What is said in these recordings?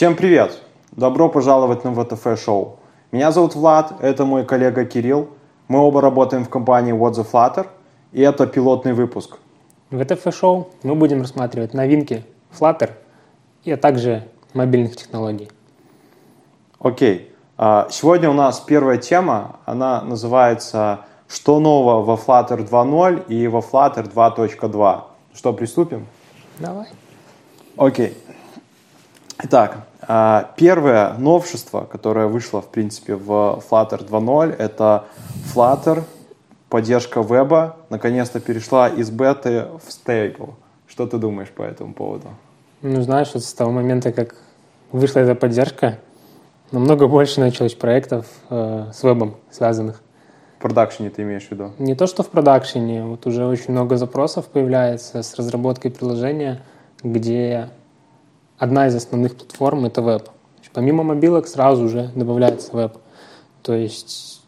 Всем привет! Добро пожаловать на ВТФ шоу. Меня зовут Влад, это мой коллега Кирилл. Мы оба работаем в компании What the Flutter, и это пилотный выпуск. В ВТФ шоу мы будем рассматривать новинки Flutter и а также мобильных технологий. Окей. А, сегодня у нас первая тема, она называется «Что нового во Flutter 2.0 и во Flutter 2.2». Что, приступим? Давай. Окей. Итак, а, первое новшество, которое вышло, в принципе, в Flutter 2.0, это Flutter, поддержка веба, наконец-то перешла из беты в стейбл. Что ты думаешь по этому поводу? Ну, знаешь, вот с того момента, как вышла эта поддержка, намного больше началось проектов э, с вебом связанных. В продакшене ты имеешь в виду? Не то, что в продакшене, вот уже очень много запросов появляется с разработкой приложения, где одна из основных платформ — это веб. Помимо мобилок сразу же добавляется веб. То есть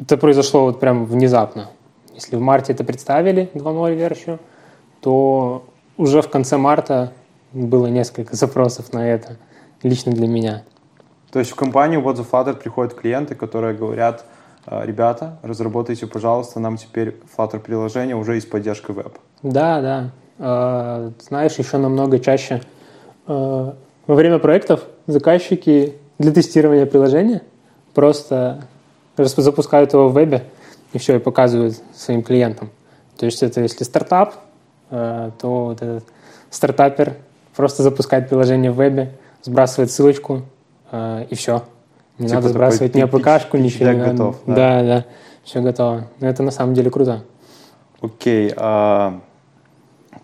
это произошло вот прям внезапно. Если в марте это представили, 2.0 версию, то уже в конце марта было несколько запросов на это, лично для меня. То есть в компанию What the Flutter приходят клиенты, которые говорят, «Э, ребята, разработайте, пожалуйста, нам теперь Flutter приложение уже с поддержкой веб. Да, да. Э, знаешь, еще намного чаще во время проектов заказчики для тестирования приложения просто запускают его в вебе и все, и показывают своим клиентам. То есть это если стартап, то вот этот стартапер просто запускает приложение в вебе, сбрасывает ссылочку, и все. Не типа надо сбрасывать ни АПКшку, ничего не готов, надо. Да, да, все готово. Но это на самом деле круто. Окей. А,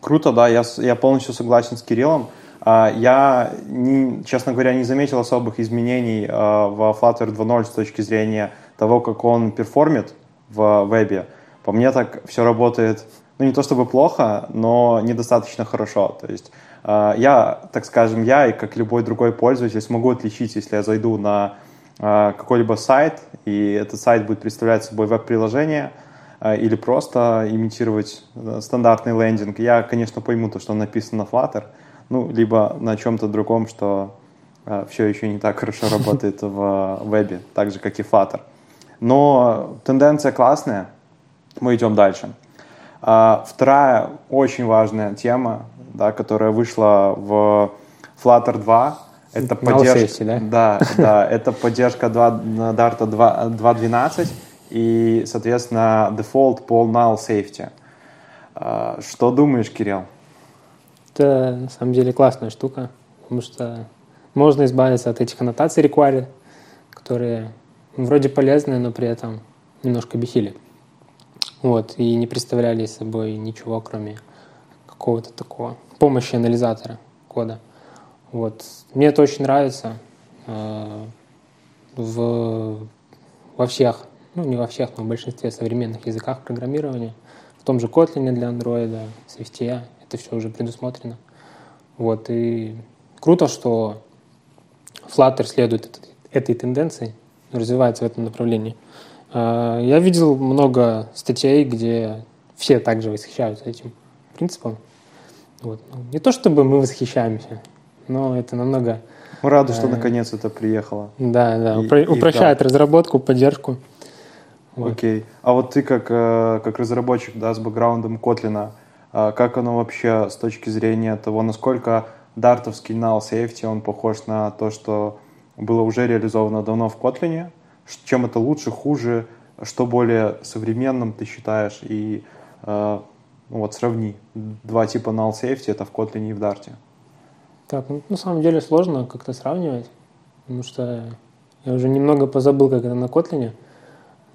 круто, да, я, я полностью согласен с Кириллом. А, я, не, честно говоря, не заметил особых изменений а, в Flutter 2.0 с точки зрения того, как он перформит в вебе. По мне так все работает, ну не то чтобы плохо, но недостаточно хорошо. То есть а, я, так скажем, я и как любой другой пользователь смогу отличить, если я зайду на какой-либо сайт, и этот сайт будет представлять собой веб-приложение, или просто имитировать э, стандартный лендинг. Я, конечно, пойму то, что написано на Flutter, ну, либо на чем-то другом, что а, все еще не так хорошо работает в вебе, так же, как и Flutter. Но тенденция классная, мы идем дальше. Вторая очень важная тема, да, которая вышла в Flutter 2, это поддержка, да? Да, да, это поддержка 2, Dart 2.12 и, соответственно, дефолт по null safety. А, что думаешь, Кирилл? Это, на самом деле, классная штука, потому что можно избавиться от этих аннотаций required, которые вроде полезные, но при этом немножко бесили. Вот, и не представляли собой ничего, кроме какого-то такого помощи анализатора кода. Вот. Мне это очень нравится э, в, во всех, ну не во всех, но в большинстве современных языках программирования. В том же Kotlin для Android, Swift, это все уже предусмотрено. Вот. И круто, что Flutter следует этой, тенденции, развивается в этом направлении. Э, я видел много статей, где все также восхищаются этим принципом. Вот. Ну, не то чтобы мы восхищаемся, но это намного... Мы рады, что э, наконец это приехало. Да, да, и, Упро- и упрощает да. разработку, поддержку. Вот. Окей. А вот ты как, э, как разработчик да, с бэкграундом э, как оно вообще с точки зрения того, насколько дартовский null safety, он похож на то, что было уже реализовано давно в Kotlin? Чем это лучше, хуже? Что более современным ты считаешь? И э, ну вот сравни. Два типа null safety, это в Kotlin и в Dart. Так, ну, на самом деле сложно как-то сравнивать, потому что я уже немного позабыл, как это на Kotlin,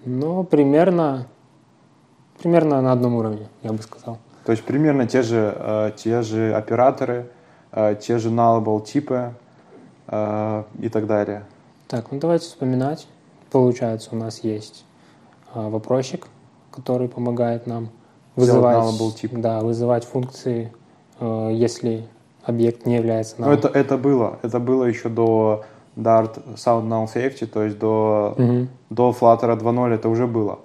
но примерно, примерно на одном уровне, я бы сказал. То есть примерно те же, э, те же операторы, э, те же nullable типы э, и так далее. Так, ну давайте вспоминать. Получается, у нас есть вопросик, который помогает нам вызывать, тип. да, вызывать функции, если объект не является null. Но это, это было. Это было еще до Dart Sound Null Safety, то есть до, угу. до Flutter 2.0 это уже было.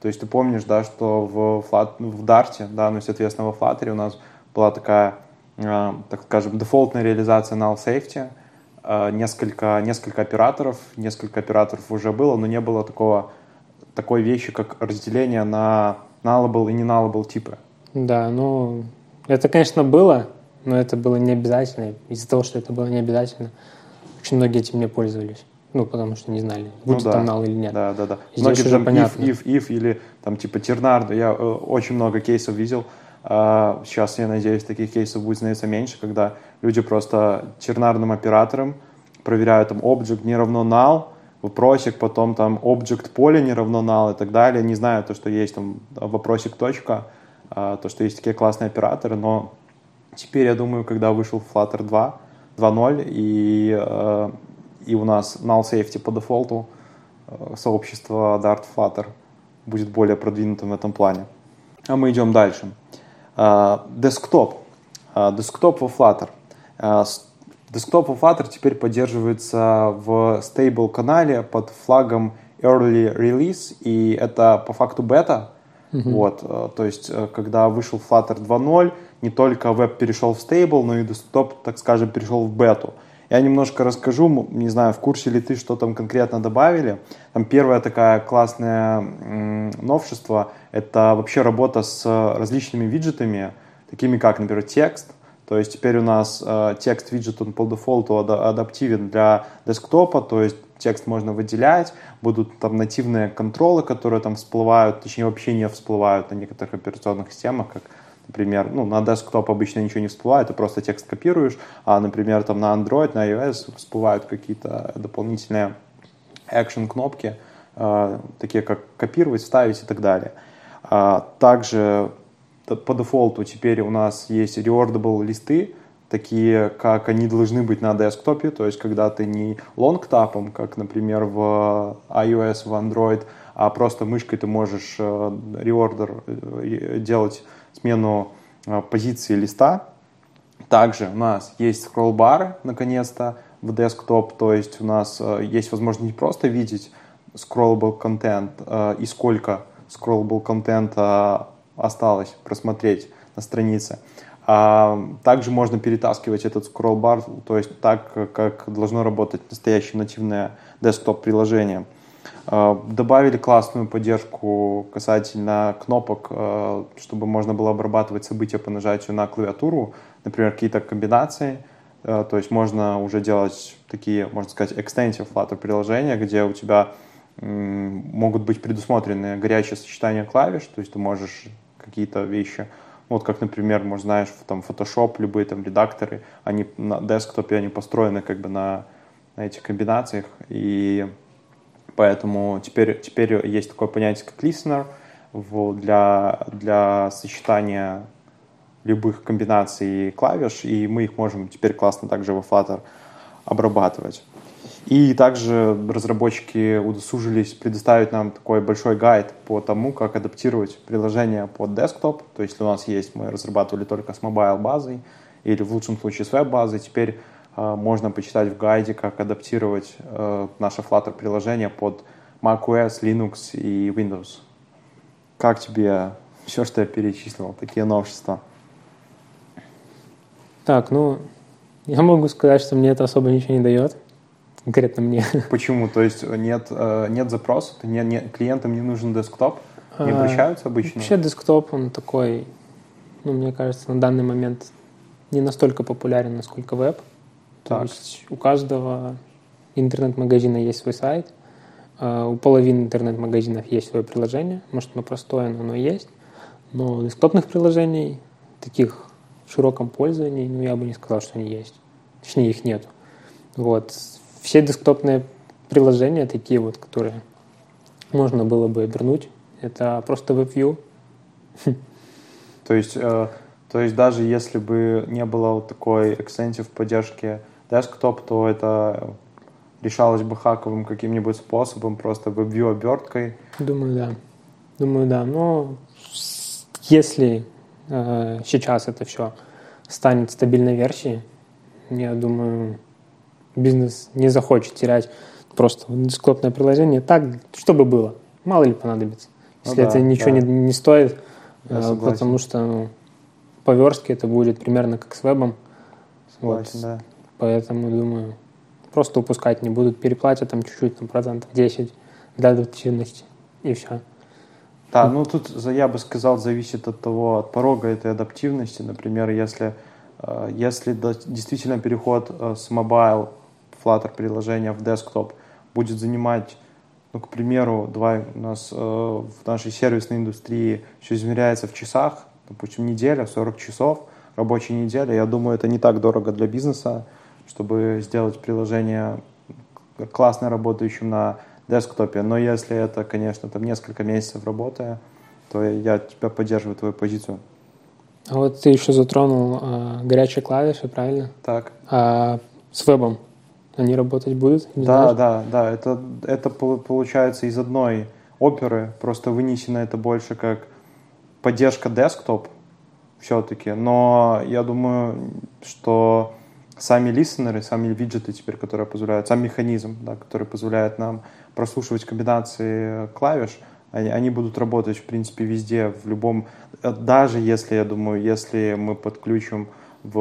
То есть ты помнишь, да, что в, Flat, в Dart, да, ну, соответственно, во Flutter у нас была такая, э, так скажем, дефолтная реализация Null Safety, э, несколько, несколько операторов, несколько операторов уже было, но не было такого, такой вещи, как разделение на nullable и не nullable типы. Да, ну, это, конечно, было, но это было не обязательно. Из-за того, что это было не обязательно, очень многие этим не пользовались. Ну, потому что не знали, ну будет ну, да. там null или нет. Да, да, да. Здесь Многие уже там понятно. if, if, if или там типа тернар. Я э, очень много кейсов видел. Э, сейчас, я надеюсь, таких кейсов будет становиться меньше, когда люди просто тернарным оператором проверяют там object не равно null, вопросик, потом там object поле не равно null и так далее. Не знаю то, что есть там вопросик точка, э, то, что есть такие классные операторы, но теперь, я думаю, когда вышел Flutter 2, 2.0 и э, и у нас null safety по дефолту э, сообщество Dart Flutter будет более продвинутым в этом плане. А мы идем дальше. Десктоп. Десктоп во Flutter. Десктоп во Flutter теперь поддерживается в stable канале под флагом Early Release, и это по факту бета. Mm-hmm. Вот, э, то есть, э, когда вышел Flutter 2.0, не только веб перешел в stable, но и десктоп, так скажем, перешел в бету. Я немножко расскажу, не знаю, в курсе ли ты, что там конкретно добавили. Там первое такое классное новшество — это вообще работа с различными виджетами, такими как, например, текст. То есть теперь у нас э, текст виджет он по дефолту адаптивен для десктопа, то есть текст можно выделять, будут там нативные контролы, которые там всплывают, точнее вообще не всплывают на некоторых операционных системах, как Например, ну, на десктоп обычно ничего не всплывает, ты просто текст копируешь, а, например, там на Android, на iOS всплывают какие-то дополнительные action кнопки, э, такие как копировать, вставить и так далее. А, также по дефолту теперь у нас есть rewardable листы, такие, как они должны быть на десктопе, то есть когда ты не лонгтапом, как, например, в iOS, в Android, а просто мышкой ты можешь э, реордер э, делать смену э, позиции листа. Также у нас есть скролл-бары, наконец-то, в десктоп, то есть у нас э, есть возможность не просто видеть scrollable контент э, и сколько scrollable контента осталось просмотреть на странице. А также можно перетаскивать этот скролл-бар, то есть так, как должно работать настоящее нативное десктоп-приложение. Э, добавили классную поддержку касательно кнопок, э, чтобы можно было обрабатывать события по нажатию на клавиатуру, например, какие-то комбинации. Э, то есть можно уже делать такие, можно сказать, extensive Flutter приложения, где у тебя могут быть предусмотрены горячие сочетания клавиш, то есть ты можешь какие-то вещи, вот как, например, может, знаешь, там Photoshop, любые там редакторы, они на десктопе, они построены как бы на, на этих комбинациях, и Поэтому теперь, теперь есть такое понятие, как listener для, для сочетания любых комбинаций клавиш, и мы их можем теперь классно также во Flutter обрабатывать. И также разработчики удосужились предоставить нам такой большой guide по тому, как адаптировать приложение под desktop. То есть, у нас есть, мы разрабатывали только с mobile базой или в лучшем случае с веб-базой, теперь можно почитать в гайде, как адаптировать э, наше Flutter приложение под macOS, Linux и Windows. Как тебе все, что я перечислил, такие новшества? Так, ну, я могу сказать, что мне это особо ничего не дает. Конкретно мне. Почему? То есть нет, э, нет запроса, не, не, клиентам не нужен десктоп? Не а, обращаются обычно? Вообще десктоп, он такой, ну, мне кажется, на данный момент не настолько популярен, насколько веб. То есть у каждого интернет-магазина есть свой сайт, а, у половины интернет-магазинов есть свое приложение, может оно простое, но оно есть. Но десктопных приложений, таких в широком пользовании, ну я бы не сказал, что они есть. Точнее, их нет. Вот. Все десктопные приложения, такие вот, которые можно было бы вернуть, это просто WebView. То есть, э, то есть даже если бы не было вот такой экстенсив поддержки десктоп, то это решалось бы хаковым каким-нибудь способом, просто WebView оберткой. Думаю, да. Думаю, да. Но если э, сейчас это все станет стабильной версией, я думаю, бизнес не захочет терять просто десктопное приложение так, чтобы было. Мало ли понадобится. Ну если ну, это ничего да. не, не стоит, э, потому что ну, по верстке это будет примерно как с вебом. Согласен, вот. да. Поэтому, думаю, просто упускать не будут, переплатят там чуть-чуть, там процентов 10 для адаптивности, и все. Да, ну тут я бы сказал, зависит от того, от порога этой адаптивности. Например, если, э, если действительно переход э, с mobile Flutter приложения в desktop будет занимать, ну, к примеру, давай у нас э, в нашей сервисной индустрии все измеряется в часах, допустим, неделя, 40 часов, рабочей недели, я думаю, это не так дорого для бизнеса, чтобы сделать приложение классно работающим на десктопе. Но если это, конечно, там несколько месяцев работы, то я тебя поддерживаю, твою позицию. А вот ты еще затронул а, горячие клавиши, правильно? Так. А с вебом они работать будут? Да, знаешь? да, да. Это, это получается из одной оперы, просто вынесено это больше как поддержка десктоп все-таки. Но я думаю, что сами листенеры, сами виджеты теперь, которые позволяют, сам механизм, да, который позволяет нам прослушивать комбинации клавиш, они, они будут работать, в принципе, везде, в любом... Даже если, я думаю, если мы подключим в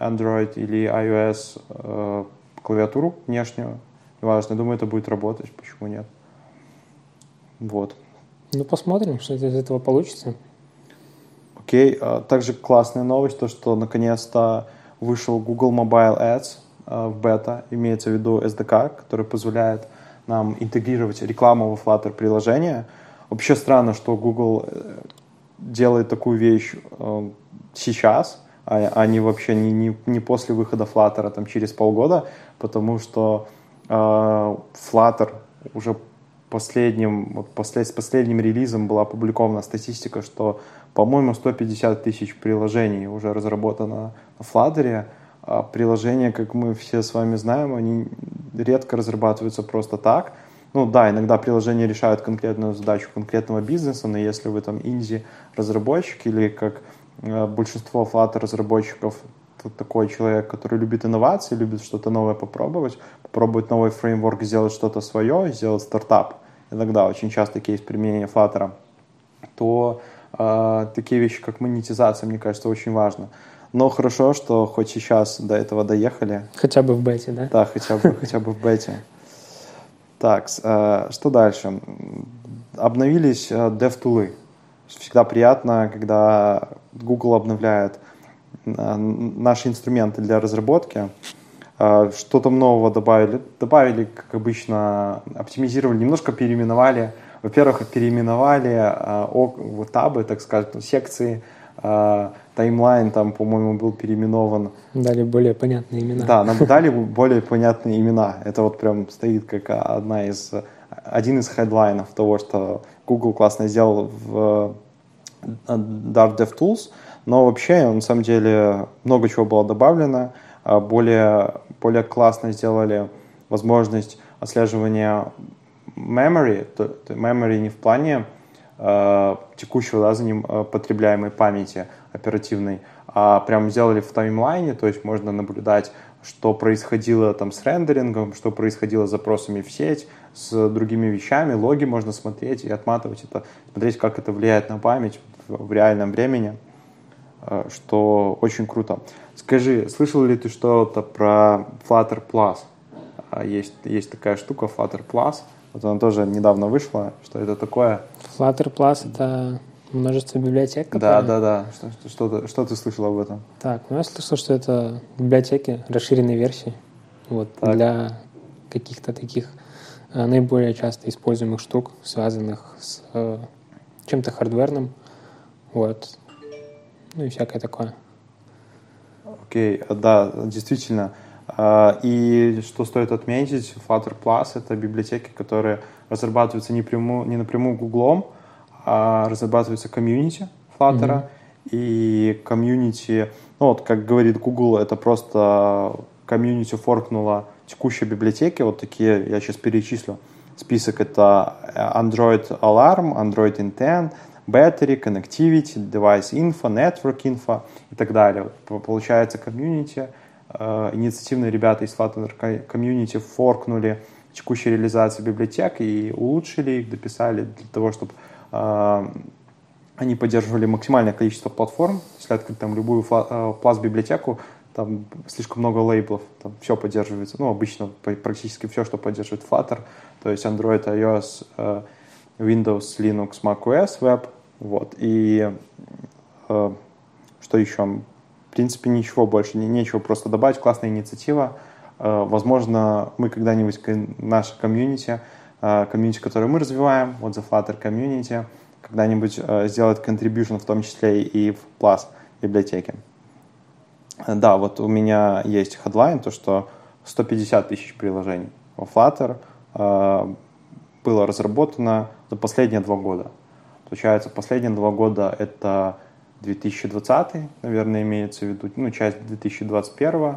Android или iOS э, клавиатуру внешнюю, неважно, я думаю, это будет работать, почему нет. Вот. Ну, посмотрим, что из этого получится. Окей, а также классная новость, то, что наконец-то вышел Google Mobile Ads э, в бета, имеется в виду SDK, который позволяет нам интегрировать рекламу во Flutter приложение. Вообще странно, что Google э, делает такую вещь э, сейчас, а, а не вообще не, не, не после выхода Flutter, а там через полгода, потому что э, Flutter уже последним, вот послед, с последним релизом была опубликована статистика, что, по-моему, 150 тысяч приложений уже разработано на Flutter, а приложения, как мы все с вами знаем, они редко разрабатываются просто так. Ну да, иногда приложения решают конкретную задачу конкретного бизнеса, но если вы там инди-разработчик или как э, большинство Flutter разработчиков такой человек, который любит инновации, любит что-то новое попробовать, попробовать новый фреймворк, сделать что-то свое, сделать стартап. Иногда очень часто кейс применения Flutter, то такие вещи, как монетизация, мне кажется, очень важно. Но хорошо, что хоть сейчас до этого доехали. Хотя бы в бете, да? Да, хотя бы, хотя бы в бете. Так, э, что дальше? Обновились э, DevTools. Всегда приятно, когда Google обновляет э, наши инструменты для разработки. Что-то нового добавили. Добавили, как обычно, оптимизировали, немножко переименовали. Во-первых, переименовали табы, так скажем, секции, таймлайн там, по-моему, был переименован. Дали более понятные имена. Да, нам дали более понятные имена. Это вот прям стоит как одна из, один из хедлайнов того, что Google классно сделал в э, Dart DevTools, но вообще, на самом деле, много чего было добавлено. А более, более классно сделали возможность отслеживания memory, memory не в плане э, текущего да, за ним э, потребляемой памяти оперативной, а прям сделали в таймлайне, то есть можно наблюдать, что происходило там с рендерингом, что происходило с запросами в сеть, с другими вещами, логи можно смотреть и отматывать это, смотреть, как это влияет на память в, в реальном времени, э, что очень круто. Скажи, слышал ли ты что-то про Flutter Plus? А, есть, есть такая штука Flutter Plus – вот она тоже недавно вышла. Что это такое? Flutter Plus — это множество библиотек, которые... Да, да, да. Что, что, что, что ты слышал об этом? Так, ну я слышал, что это библиотеки расширенной версии. Вот, для каких-то таких э, наиболее часто используемых штук, связанных с э, чем-то хардверным. Вот. Ну и всякое такое. Окей, okay. да, действительно. А, и что стоит отметить, Flutter Plus — это библиотеки, которые разрабатываются не, пряму, не напрямую Гуглом, а разрабатываются комьюнити Flutter. Mm-hmm. И комьюнити, ну вот, как говорит Google, это просто комьюнити форкнула текущие библиотеки, вот такие, я сейчас перечислю. Список это Android Alarm, Android Intent, Battery, Connectivity, Device Info, Network Info и так далее. Получается комьюнити — инициативные ребята из Flutter комьюнити форкнули текущие реализации библиотек и улучшили их, дописали для того, чтобы э, они поддерживали максимальное количество платформ. Если открыть там любую пласт библиотеку, там слишком много лейблов, там все поддерживается, ну, обычно практически все, что поддерживает Flutter, то есть Android, iOS, э, Windows, Linux, macOS, Web, вот, и э, что еще? Принципе, ничего больше, не, нечего просто добавить, классная инициатива, э, возможно, мы когда-нибудь, наша комьюнити, комьюнити, которое мы развиваем, вот The Flutter Community, когда-нибудь сделает contribution в том числе и в Plus библиотеке. Да, вот у меня есть headline, то что 150 тысяч приложений во Flutter э, было разработано за последние два года. Получается, последние два года это 2020, наверное, имеется в виду, ну, часть 2021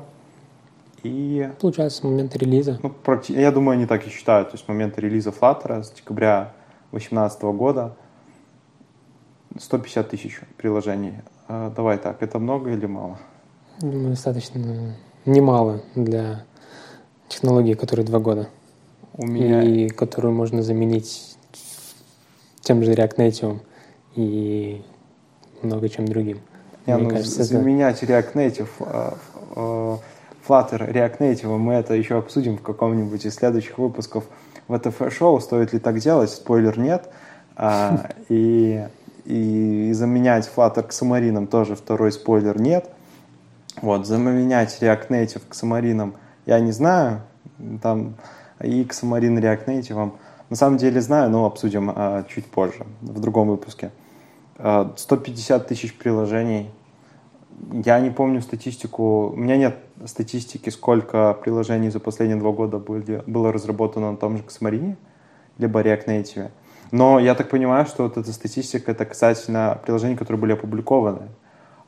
и... Получается, с момента релиза. Ну, я думаю, они так и считают. То есть, с момента релиза Flutter с декабря 2018 года 150 тысяч приложений. А, давай так, это много или мало? Думаю, достаточно немало для технологии, которой два года. У меня... И которую можно заменить тем же React Native и много чем другим. Не, Мне ну, кажется, заменять это... React Native, а, а, Flutter React Native, мы это еще обсудим в каком-нибудь из следующих выпусков ВТФ-шоу. Стоит ли так делать? Спойлер нет. И, и заменять Flutter к Самаринам тоже второй спойлер нет. Вот, заменять React Native к Xamarin я не знаю, там и к Xamarin React Native на самом деле знаю, но обсудим а, чуть позже, в другом выпуске. А, 150 тысяч приложений. Я не помню статистику, у меня нет статистики, сколько приложений за последние два года были, было разработано на том же Xamarin, либо React Native. Но я так понимаю, что вот эта статистика, это касательно приложений, которые были опубликованы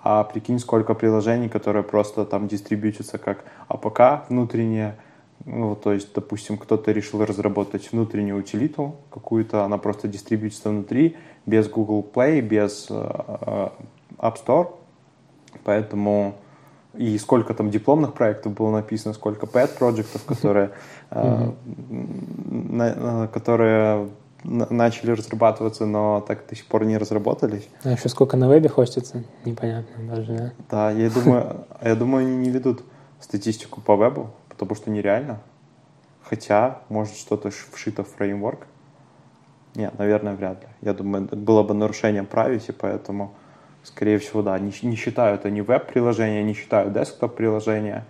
а прикинь, сколько приложений, которые просто там дистрибьютятся как APK внутреннее, ну, то есть, допустим, кто-то решил разработать внутреннюю утилиту какую-то, она просто дистрибьютится внутри, без Google Play, без э, э App Store, поэтому и сколько там дипломных проектов было написано, сколько pet проектов, которые, э, на, которые начали разрабатываться, но так до сих пор не разработались. А еще сколько на вебе хостится, непонятно даже, да? Да, я думаю, я думаю, они не ведут статистику по вебу, потому что нереально. Хотя, может, что-то вшито в фреймворк. Нет, наверное, вряд ли. Я думаю, это было бы нарушением privacy, поэтому, скорее всего, да, не, не считают они веб-приложения, не считают десктоп-приложения.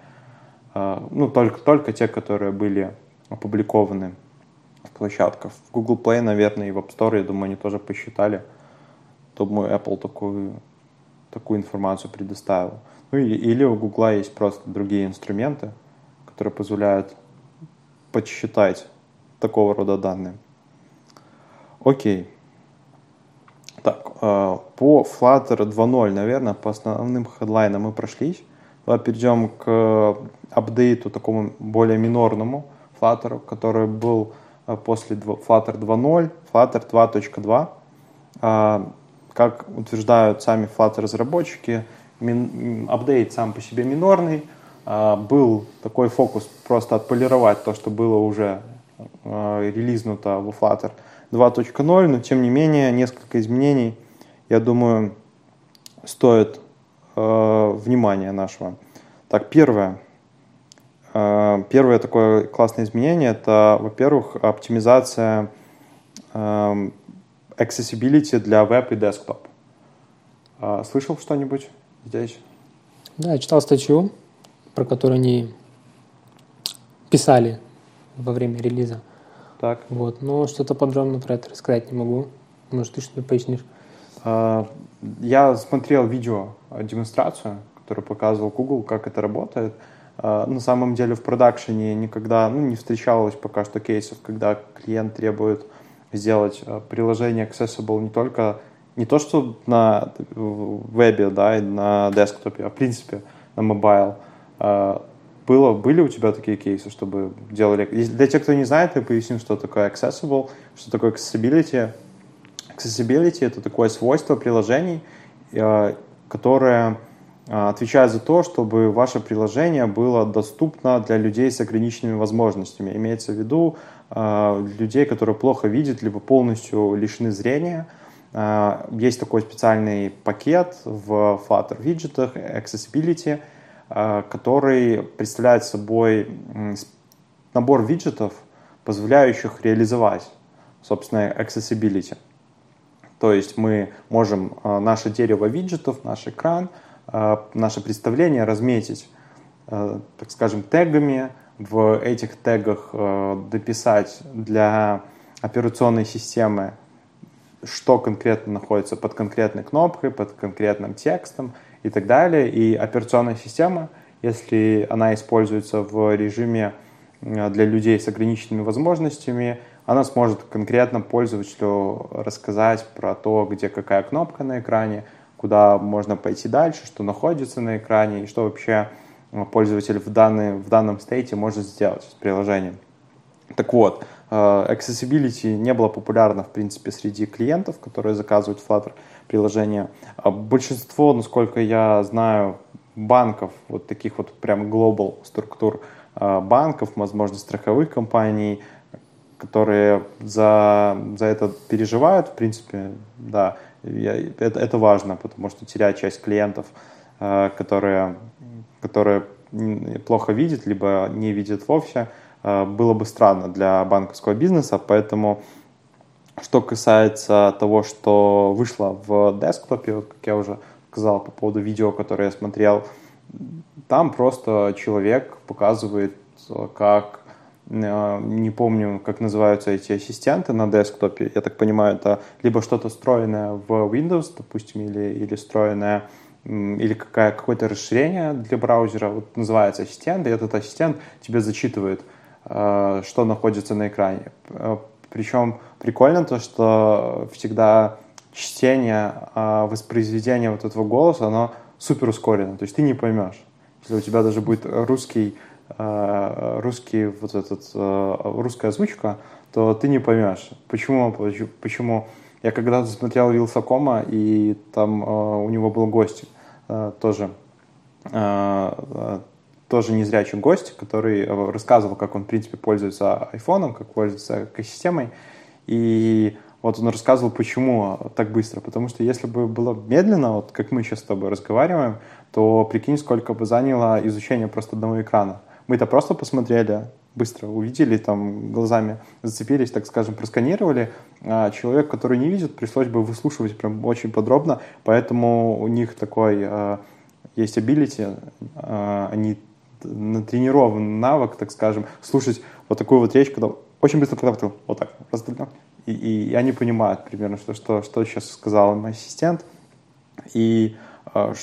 Uh, ну, только, только те, которые были опубликованы площадках. В Google Play, наверное, и в App Store, я думаю, они тоже посчитали. Думаю, Apple такую, такую информацию предоставил. Ну или, или у Google есть просто другие инструменты, которые позволяют подсчитать такого рода данные. Окей. Так, э, по Flutter 2.0, наверное, по основным хедлайнам мы прошлись. Давай перейдем к апдейту такому более минорному Flutter, который был Э, после Flutter 2.0, Flutter 2.2. А, как утверждают сами Flutter разработчики, апдейт сам по себе минорный. А, был такой фокус просто отполировать то, что было уже э, релизнуто в Flutter 2.0, но тем не менее несколько изменений, я думаю, стоит э, внимания нашего. Так, первое – Э, первое такое классное изменение – это, во-первых, оптимизация эм, accessibility для веб и десктоп. Э, слышал что-нибудь здесь? Да, я читал статью, про которую они писали во время релиза. Так. Вот, но что-то подробно про это рассказать не могу. Может, ты что-то пояснишь? Э, я смотрел видео, демонстрацию, которую показывал Google, как это работает – а, на самом деле в production е никогда ну, не встречалось пока что кейсов, когда клиент требует сделать а, приложение accessible не только не то, что на вебе, да, и на desktop е, а в принципе на mobile. Было, были у тебя такие кейсы, чтобы делали... Для тех, кто не знает, я поясню, что такое accessible, что такое accessibility. Accessibility — это такое свойство приложений, которое а, отвечает за то, чтобы ваше приложение было доступно для людей с ограниченными возможностями. Имеется в виду э, людей, которые плохо видят, либо полностью лишены зрения. Э, есть такой специальный пакет в Flutter виджетах, Accessibility, который представляет собой набор виджетов, позволяющих реализовать, собственно, accessibility. То есть мы можем наше дерево виджетов, наш экран, наше представление разметить, так скажем, тегами, в этих тегах дописать для операционной системы что конкретно находится под конкретной кнопкой, под конкретным текстом и так далее. И операционная система, если она используется в режиме э, для людей с ограниченными возможностями, она сможет конкретно пользователю рассказать про то, где какая кнопка на экране, куда можно пойти дальше, что находится на экране и что вообще э, пользователь в, данный, в данном стейте может сделать с приложением. Так вот, accessibility не было популярно, в принципе, среди клиентов, которые заказывают Flutter приложение. А большинство, насколько я знаю, банков, вот таких вот прям global структур э, банков, возможно, страховых компаний, которые за, за это переживают, в принципе, да, я, это, это важно, потому что терять часть клиентов, э, которые, которые плохо видят, либо не видят вовсе, Э, было бы странно для банковского бизнеса, поэтому что касается того, что вышло в десктопе, как я уже сказал по поводу видео, которое я смотрел, там просто человек показывает, как э, не помню, как называются эти ассистенты на десктопе. Я так понимаю, это либо что-то встроенное в Windows, допустим, или, или встроенное или какое-то расширение для браузера, вот называется ассистент, и этот ассистент тебе зачитывает Э, что находится на экране. Э, Причем прикольно то, что всегда чтение, э, воспроизведение вот этого голоса, оно супер ускорено. То есть ты не поймешь. Если у тебя даже будет русский, русский вот этот, русская озвучка, то ты не поймешь. Почему? Почему? Я когда-то смотрел Вилсакома, и там у него был гость тоже тоже незрячий гость, который э, рассказывал, как он, в принципе, пользуется айфоном, как пользуется экосистемой. И вот он рассказывал, почему так быстро. Потому что если бы было медленно, вот как мы сейчас с тобой разговариваем, то прикинь, сколько бы заняло изучение просто одного экрана. Мы-то просто посмотрели, быстро увидели, там глазами зацепились, так скажем, просканировали. А человек, который не видит, пришлось бы выслушивать прям очень подробно, поэтому у них такой э, есть ability, э, они натренирован навык, так скажем, слушать вот такую вот речь, когда очень быстро подавил, вот так, разделил. И, и они понимают примерно, что, что, что сейчас сказал мой ассистент. И э,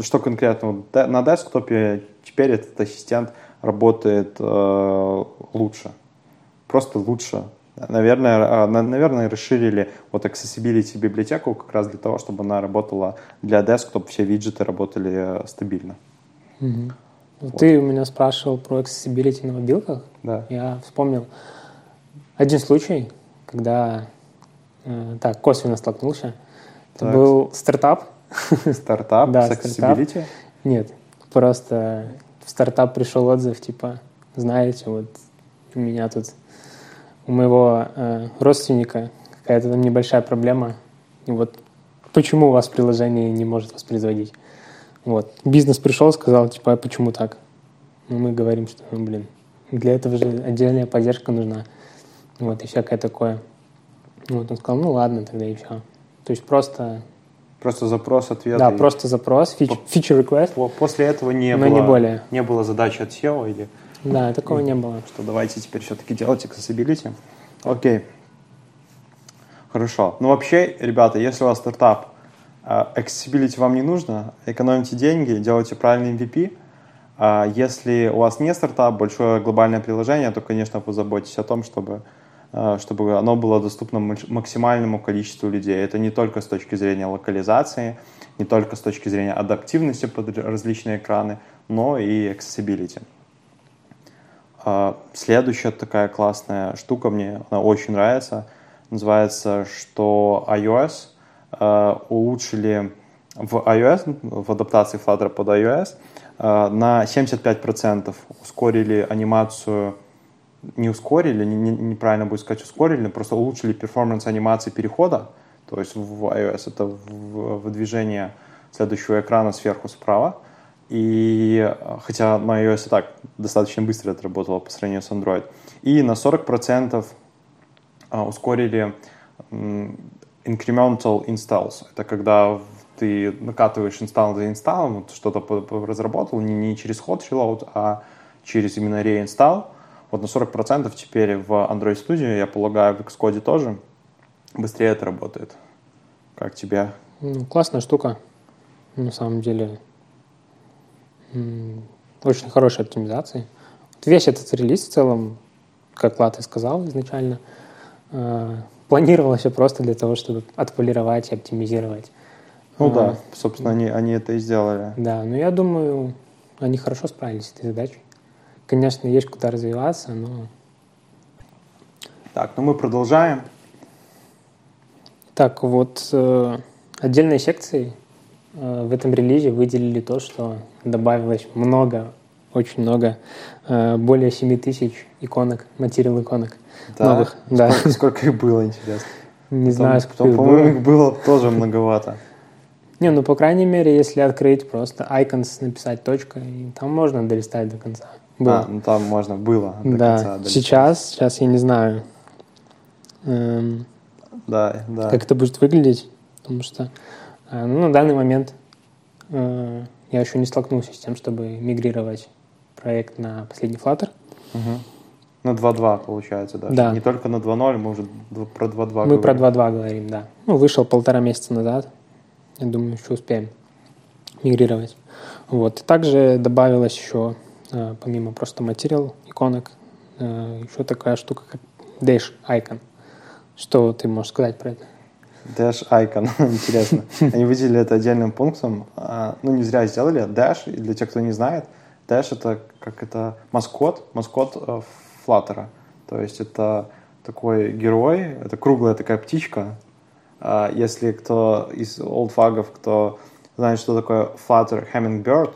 что конкретно на десктопе теперь этот ассистент работает э, лучше. Просто лучше. Наверное, э, наверное, расширили вот accessibility библиотеку как раз для того, чтобы она работала для десктоп, все виджеты работали э, стабильно. Mm-hmm. Ты у меня спрашивал про accessibility на мобилках. Да. Я вспомнил один случай, когда э, так косвенно столкнулся. Это так. был стартап. Стартап да, с accessibility? Стартап. Нет, просто в стартап пришел отзыв, типа, знаете, вот у меня тут, у моего э, родственника какая-то там небольшая проблема, и вот почему у вас приложение не может воспроизводить? Вот. Бизнес пришел, сказал, типа, а почему так? Ну, мы говорим, что, ну, блин, для этого же отдельная поддержка нужна. Вот, и всякое такое. Вот, он сказал, ну, ладно, тогда и все. То есть просто... Просто запрос, ответ. Да, и... просто запрос, feature, feature request. После этого не но было, не, более. не было задачи от SEO или... Да, такого и, не было. Что давайте теперь все-таки делать accessibility. Окей. Хорошо. Ну, вообще, ребята, если у вас стартап, accessibility вам не нужно, экономите деньги, делайте правильный MVP. А если у вас не стартап, большое глобальное приложение, то, конечно, позаботьтесь о том, чтобы, а, чтобы оно было доступно максимальному количеству людей. Это не только с точки зрения локализации, не только с точки зрения адаптивности под различные экраны, но и accessibility. Следующая такая классная штука, мне она очень нравится, называется, что iOS — улучшили в iOS, в адаптации Flutter под iOS, э, на 75% ускорили анимацию, не ускорили, не, не, неправильно будет сказать ускорили, просто улучшили перформанс анимации перехода, то есть в iOS это выдвижение следующего экрана сверху справа, И хотя на iOS и так достаточно быстро отработало по сравнению с Android. И на 40% ускорили incremental installs. Это когда ты накатываешь инсталл за инсталлом, вот что-то разработал, не, не через hot reload, а через именно reinstall. Вот на 40% теперь в Android Studio, я полагаю, в Xcode тоже быстрее это работает. Как тебе? Ну, классная штука. На самом деле, очень хорошая оптимизация. Вот весь этот релиз в целом, как Лата сказал изначально, планировалось все просто для того, чтобы отполировать и оптимизировать. Ну а, да, собственно, они, они это и сделали. Да, но я думаю, они хорошо справились с этой задачей. Конечно, есть куда развиваться, но... Так, ну мы продолжаем. Так, вот э, отдельной секцией э, в этом релизе выделили то, что добавилось много, очень много, э, более 7 тысяч иконок, материал иконок да? новых. Сколько, да. Сколько их было, интересно? Не потом, знаю, сколько потом, их по-моему, их было тоже многовато. Не, ну, по крайней мере, если открыть просто icons, написать точка, и там можно долистать до конца. Было. А, ну там можно было до да. конца долистать. Сейчас, сейчас я не знаю, эм, да, да. как это будет выглядеть, потому что э, ну, на данный момент э, я еще не столкнулся с тем, чтобы мигрировать проект на последний Flutter. Угу. На 2.2 получается, да? Да. Не только на 2.0, мы уже про 2.2 Мы говорим. про 2.2 говорим, да. Ну, вышел полтора месяца назад. Я думаю, еще успеем мигрировать. Вот. И также добавилось еще, э, помимо просто материал иконок, э, еще такая штука, как Dash Icon. Что ты можешь сказать про это? Dash Icon, интересно. Они выделили это отдельным пунктом. А, ну, не зря сделали. Dash, для тех, кто не знает, Dash это как это маскот, маскот э, Flutter. То есть это такой герой, это круглая такая птичка, а, если кто из олдфагов, кто знает, что такое Flutter Hummingbird,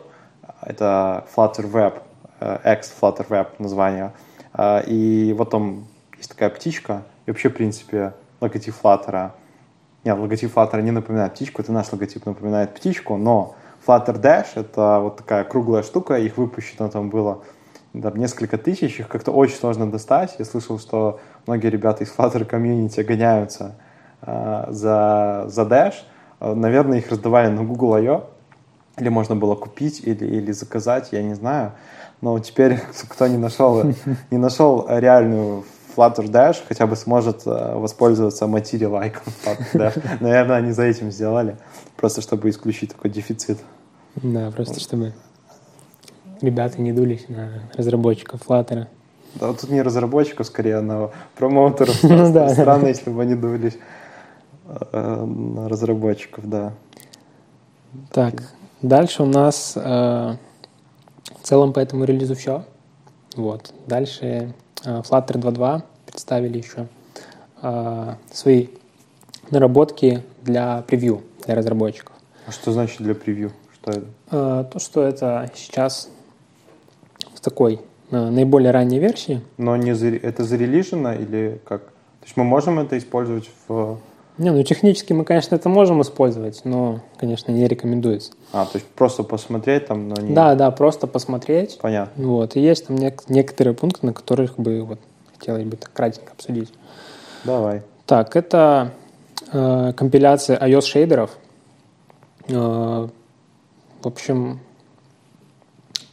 это Flutter Web, э, X Flutter Web название. А, и вот там есть такая птичка, и вообще, в принципе, логотип Flutter. Нет, логотип Flutter не напоминает птичку, это наш логотип напоминает птичку, но Flutter Dash — это вот такая круглая штука, их выпущено там было там, несколько тысяч, их как-то очень сложно достать. Я слышал, что многие ребята из Flutter комьюнити гоняются — Э, за, за Dash. Э, наверное, их раздавали на Google I.O. Или можно было купить, или, или заказать, я не знаю. Но теперь, кто не нашел, не нашел реальную Flutter Dash, хотя бы сможет э, воспользоваться Material Icon Flutter Dash. Наверное, они за этим сделали, просто чтобы исключить такой дефицит. Да, просто чтобы ребята не дулись на разработчиков Flutter. Да, тут не разработчиков, скорее, на промоутеров. ну, Странно, если бы они дулись. Э, разработчиков, да. Так, дальше у нас э, в целом по этому релизу все. Вот. Дальше э, Flutter 2.2 представили еще свои наработки для превью, для разработчиков. А что значит для превью? Что это? Э, то, что это сейчас в такой э, наиболее ранней версии. Но не за, это зарелижено или как? То есть мы можем это использовать в не, ну технически мы, конечно, это можем использовать, но, конечно, не рекомендуется. А, то есть просто посмотреть там, но не... Да, да, просто посмотреть. Понятно. Вот, и есть там нек- некоторые пункты, на которых бы вот хотелось бы так кратенько обсудить. Давай. Так, это э, компиляция iOS шейдеров. Э, в общем,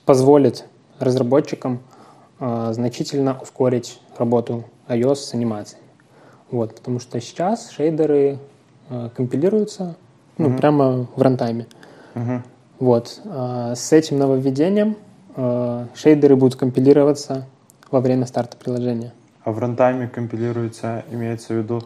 позволит разработчикам э, значительно ускорить работу iOS с анимацией. Вот, потому что сейчас шейдеры э, компилируются ну, uh-huh. прямо в рантайме. Uh-huh. Вот. Э, с этим нововведением э, шейдеры будут компилироваться во время старта приложения. А в рантайме компилируется, имеется в виду,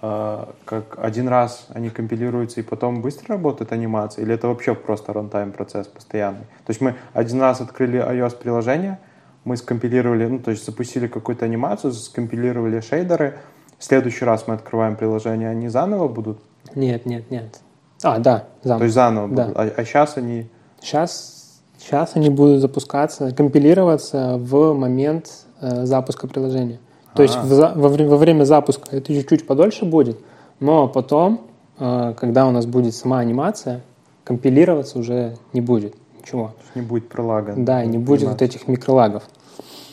как один раз они компилируются и потом быстро работает анимация? Или это вообще просто рантайм процесс постоянный? То есть мы один раз открыли iOS-приложение, мы скомпилировали, ну, то есть запустили какую-то анимацию, скомпилировали шейдеры, в следующий раз мы открываем приложение, они заново будут? Нет, нет, нет. А, да, заново. То есть заново да. будут. А, а сейчас они... Сейчас, сейчас они будут запускаться, компилироваться в момент э, запуска приложения. То есть в, во, во время запуска это чуть-чуть подольше будет, но потом, э, когда у нас будет сама анимация, компилироваться уже не будет ничего. Не будет пролага. Да, не будет вот этих микролагов.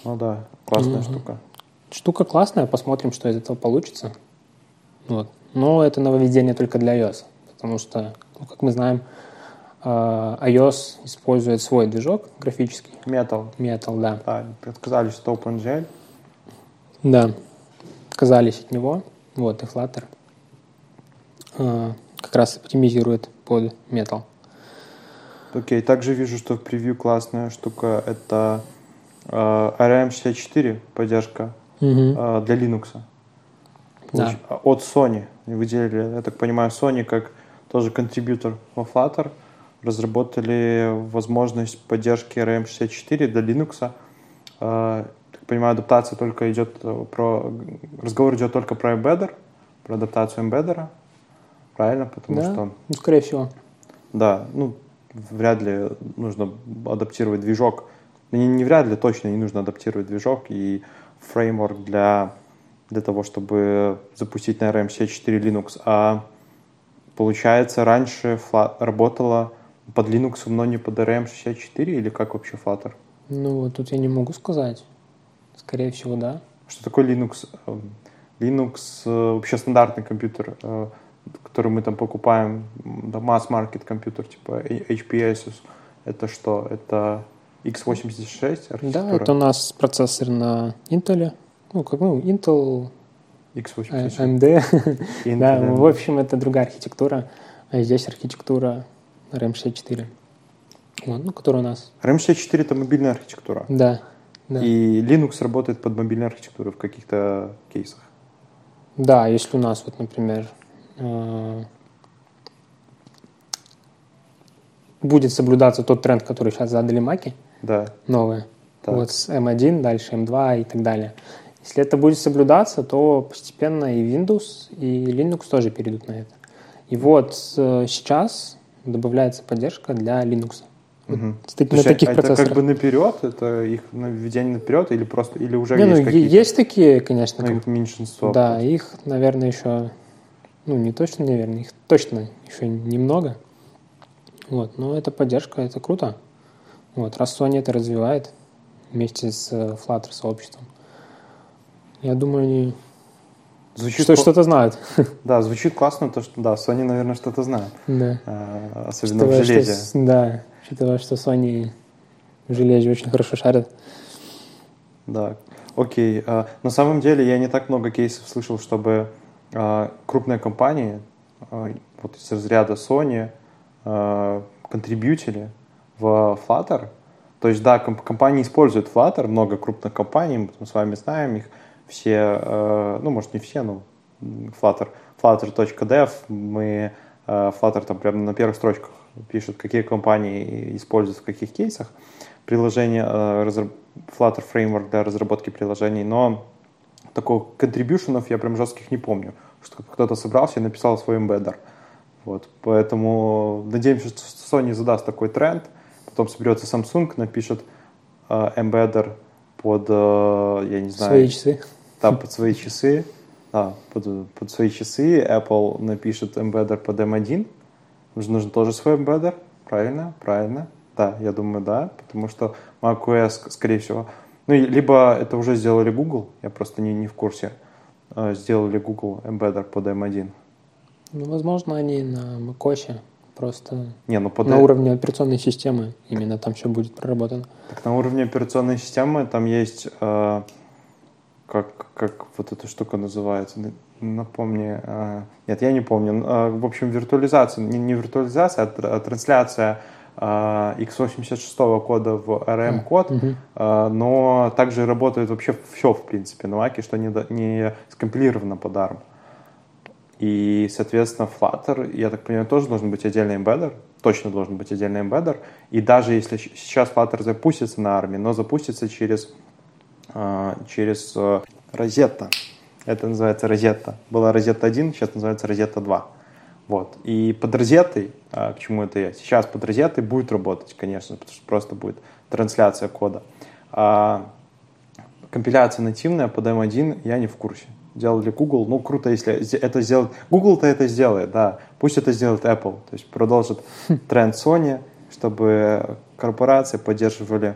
Ну да, классная Мгм. штука. Штука классная, посмотрим, что из этого получится. Вот. Но это нововведение только для iOS, потому что, ну, как мы знаем, э, iOS использует свой движок графический, Metal. Metal, да. Да, отказались от OpenGL. Да, отказались от него. Вот, и Flutter э, как раз оптимизирует под Metal. Окей, также вижу, что в превью классная штука это э, ARM64 поддержка Мгм. э, для Linux. Да. А, От Sony. Выделили, я так понимаю, Sony как тоже контрибьютор во Flutter разработали возможность поддержки ARM64 для Linux. Э, понимаю, адаптация только идет э, про... Разговор идет только про Embedder, про адаптацию Embedder. Правильно? Потому Да, что ну, скорее всего. да, ну, вряд ли нужно адаптировать движок. Ну, Не, не вряд ли, точно не нужно адаптировать движок и фреймворк для, для того, чтобы запустить на RM64 Linux. А получается, раньше Fla- работала под Linux, но не под RM64 или как вообще Flutter? Ну, тут я не могу сказать. Скорее всего, да. Что такое Linux? Эм, Linux э, вообще стандартный компьютер, э, который мы там покупаем, да, масс-маркет компьютер, типа HP Asus. Это что? Это x86 архитектура? Да, это у нас процессор на Intel. Ну, как, ну, Intel, э, x86. AMD. Intel, Да, да. в общем, это другая архитектура. А здесь архитектура RAM64. Вот, ну, которая у нас. RM64 это мобильная архитектура. Да, да. И Linux работает под мобильной архитектурой в каких-то кейсах. Да, если у нас, вот, например, э, будет соблюдаться тот тренд, который сейчас задали маки, Да. новые, Так. вот с M1, дальше M2 и так далее. Если это будет соблюдаться, то постепенно и Windows, и Linux тоже перейдут на это. И вот э, сейчас добавляется поддержка для Linux. Вот таки- То на есть таких это процессорах. как бы наперед, это их наведение наперед или просто, или уже Не, ну, есть е- какие-то? есть такие, конечно, Ну, комп- их меньшинство. Да, их, наверное, еще, ну, не точно, наверное, их точно еще немного. Вот, но это поддержка, это круто. Вот, раз Sony это развивает вместе с э, Flutter сообществом, я думаю, они Звучит что, что-то знают. Да, звучит классно, то, что да, Sony, наверное, что-то знает. Да. А, Особенно в Учитывая, что железе. с- да, учитывая, что Sony в железе очень хорошо шарит. Да, окей. А, На самом деле я не так много кейсов слышал, чтобы а, крупные компании, а, вот из разряда Sony, а, контрибьютили в Flutter. То есть, да, комп- компании используют Flutter, много крупных компаний, мы с вами знаем их, все, э, ну, может, не все, но Flutter, flutter.dev, мы, э, Flutter там прямо на первых строчках пишет, какие компании используют в каких кейсах. Приложение, э, Flutter Framework для разработки приложений, но такого контрибьюшенов я прям жестких не помню, что кто-то собрался и написал свой эмбеддер. Вот, поэтому надеемся, что Sony задаст такой тренд, потом соберется Samsung, напишет эмбеддер под, э, я не знаю, Свои часы. да, под свои часы, да, под, под свои часы Apple напишет эмбеддер под M1, Нужно- нужен тоже свой эмбеддер, правильно, правильно, да, я думаю, да, потому что macOS, скорее всего, ну, либо это уже сделали Google, я просто не, не в курсе, э, сделали Google эмбеддер под M1. Ну, возможно, они на macOS просто Не, ну под на уровне операционной системы именно там все будет проработано. Так на уровне операционной системы там есть, э, как, как вот эта штука называется, напомни, э, нет, я не помню, Э, в общем, виртуализация, не, не виртуализация, а, а трансляция э, x86 кода в RM-код, Мгм. э, но также работает вообще все, в принципе, на Mac, что не, не скомпилировано под ARM. И, соответственно, Flutter, я так понимаю, тоже должен быть отдельный эмбеддер, точно должен быть отдельный эмбеддер. И даже если сейчас Flutter запустится на ARM, но запустится через, а, через э, Rosetta. Это называется Rosetta. Была Rosetta 1, сейчас называется Rosetta 2. Вот. И под розетой, а, к чему это я, сейчас под розетой будет работать, конечно, потому что просто будет трансляция кода. А компиляция нативная под M1 я не в курсе. Делали Google, ну круто, если это сделать. Google-то это сделает, да. Пусть это сделает Apple, то есть продолжит тренд Sony, чтобы корпорации поддерживали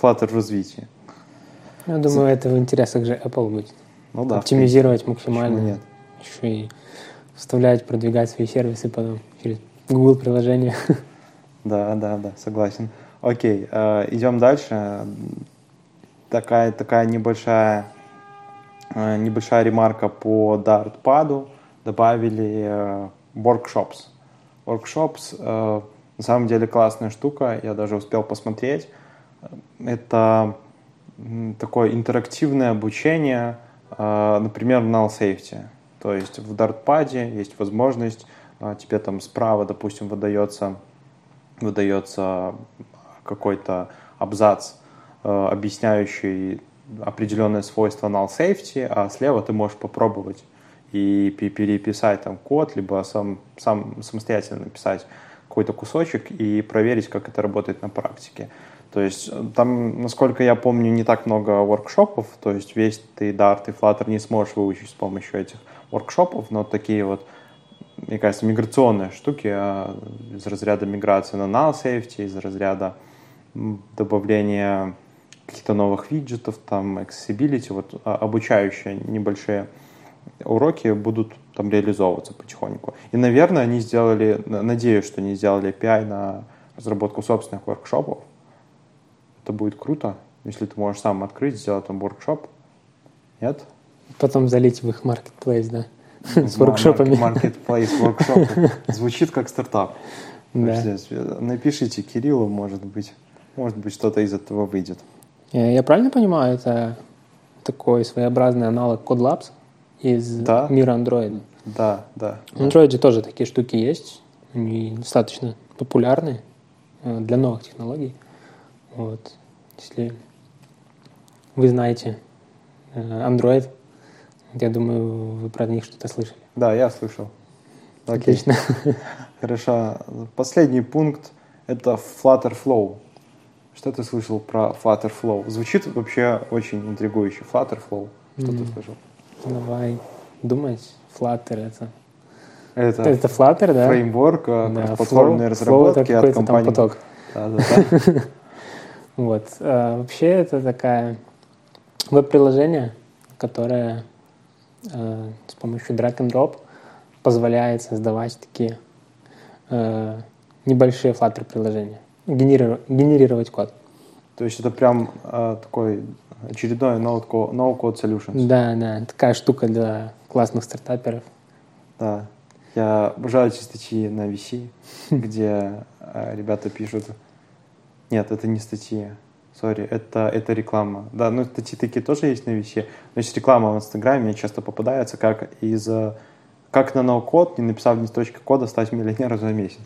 Flutter в развитии. Я думаю, это в интересах же Apple будет. Ну да. Оптимизировать максимально. Почему нет? Еще и вставлять, продвигать свои сервисы потом через Google приложение. Да, да, да, согласен. Окей, э, идем дальше. Такая, такая небольшая, небольшая ремарка по Dartpad. Добавили э, workshops. Workshops э, на самом деле классная штука, я даже успел посмотреть. Это такое интерактивное обучение, э, например, null safety. То есть в Dartpad есть возможность, э, тебе там справа, допустим, выдается, выдается какой-то абзац, э, объясняющий определенное свойство null safety, а слева ты можешь попробовать и пе- переписать там код, либо сам, сам самостоятельно написать какой-то кусочек и проверить, как это работает на практике. То есть э, там, насколько я помню, не так много воркшопов, то есть весь ты Dart и Flutter не сможешь выучить с помощью этих воркшопов, но такие вот, мне кажется, миграционные штуки а, из разряда миграции на null safety, из разряда добавления каких-то новых виджетов, там, accessibility, вот а, обучающие небольшие уроки будут там реализовываться потихоньку. И, наверное, они сделали, надеюсь, что они сделали API на разработку собственных воркшопов. Это будет круто, если ты можешь сам открыть, сделать там воркшоп. Нет? Потом залить в их маркетплейс, да, с воркшопами. маркет- Marketplace воркшопы. Звучит как стартап. Да. Напишите Кириллу, может быть, может быть, что-то из этого выйдет. Э, Я правильно понимаю, это такой своеобразный аналог CodeLabs из Да. мира Android? Да, да. В Android тоже такие штуки есть. Они достаточно популярны э, для новых технологий. Вот. Если вы знаете э, Android, я думаю, вы про них что-то слышали. Да, я слышал. Окей. Отлично. Хорошо. Последний пункт — это Flutter Flow. Что ты слышал про Flutter Flow? Звучит вообще очень интригующе. Flutter Flow. Что ты Мгм. слышал? Давай думать. Flutter это... Это, Это Flutter, да? фреймворк э, Да, платформенной Flow- Flow разработки это от какой-то там компании. поток. Да, да, да. Вот. А, вообще это такая веб-приложение, которое э, с помощью drag and drop позволяет создавать такие э, небольшие Flutter приложения, генерировать, генерировать код. То есть это прям э, такой очередной no-code, solutions. Да, да, такая штука для классных стартаперов. Да. Я обожаю эти статьи на VC, где э, ребята пишут... Нет, это не статьи. Сори, это, это реклама. Да, ну статьи такие тоже есть на VC. Но есть реклама в Инстаграме, мне часто попадается, как из... э, Как на ноу-код, не написав ни строчки кода, стать миллионером за месяц.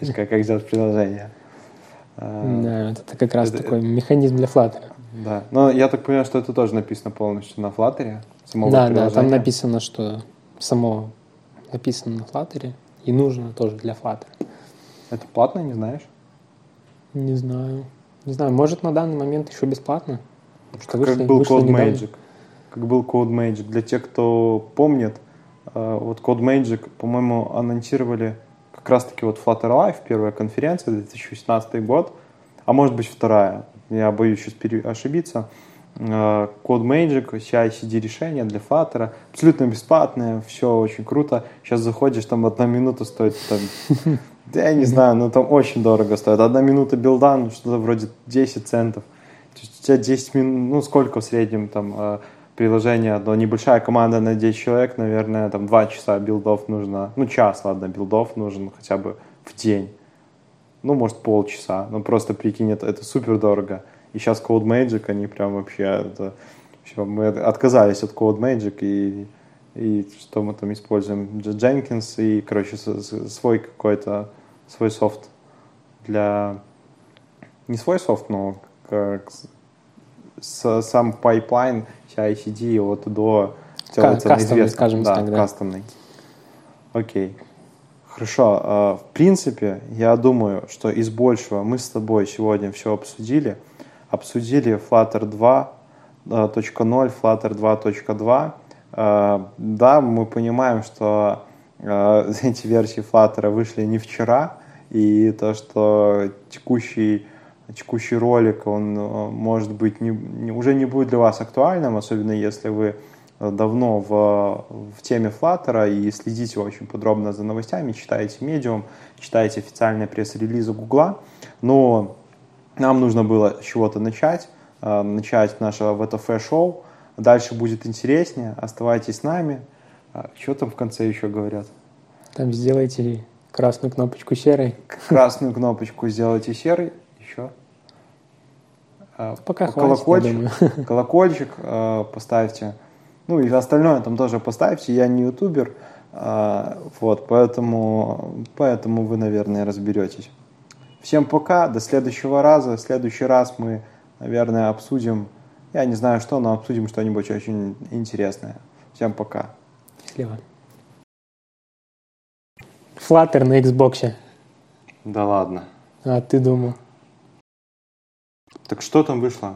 Как, как сделать приложение. Э, Да, это как раз это- такой механизм для Flutter. Да. Но я так понимаю, что это тоже написано полностью на Flutter. самого Да, да, там приложения. написано, что само написано на Flutter и нужно тоже для Flutter. Это платно, не знаешь? Не знаю. Не знаю, может на данный момент еще бесплатно. Что как вышли- был вышли Code недавно. Magic. Как был Code Magic. Для тех, кто помнит, э, вот Code Magic, по-моему, анонсировали как раз-таки вот Flutter Live, первая конференция, 2018 год, а может быть вторая. Я боюсь сейчас ошибиться. Э, Code Magic, CI-CD решение для Flutter, абсолютно бесплатное, все очень круто. Сейчас заходишь, там одна минута стоит там, я не знаю, но там очень дорого стоит. Одна минута билда, ну что-то вроде 10 центов. То есть у тебя 10 минут, ну сколько в среднем там э, приложение одно, небольшая команда на 10 человек, наверное, там 2 часа билдов нужно, ну час, ладно, билдов нужен хотя бы в день. Ну, может, полчаса. Ну, просто прикинь, это, это супер дорого. И сейчас Codemagic, они прям вообще, это, всё, мы отказались от Codemagic и, и что мы там используем? Jenkins и, короче, свой какой-то, свой софт для, не свой софт, но как сам pipeline CI/CD от до кастомный, скажем да, так, да. кастомный. Окей. Хорошо. а, В принципе, я думаю, что из большего мы с тобой сегодня все обсудили. Обсудили Flutter 2.0, Flutter 2.2. А, Да, мы понимаем, что а, эти версии Flutter вышли не вчера, и то, что текущий, текущий ролик, он э, может быть не, уже не будет для вас актуальным, особенно если вы давно в, в теме Flutter и следите очень подробно за новостями, читаете Medium, читаете официальные пресс-релизы Гугла, но нам нужно было с чего-то начать, э, начать наше ВТФ-шоу, дальше будет интереснее, оставайтесь с нами. А что там в конце еще говорят? Там сделайте красную кнопочку серой. Красную кнопочку сделайте серой. А, Пока колокольчик, хватит, колокольчик э, поставьте. Ну и остальное там тоже поставьте. Я не ютубер, э, вот, поэтому, поэтому вы, наверное, разберетесь. Всем пока, до следующего раза. В следующий раз мы, наверное, обсудим, я не знаю что, но обсудим что-нибудь очень интересное. Всем пока. Счастливо. Flutter на Xbox. Да ладно. А ты думал? Так что там вышло?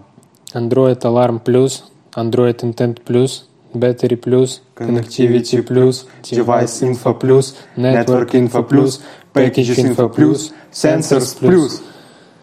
Android Alarm Plus, Android Intent Plus, Battery Plus, Connectivity Plus, Device Info Plus, Network Info Plus, Packages Info Plus, Sensors Plus.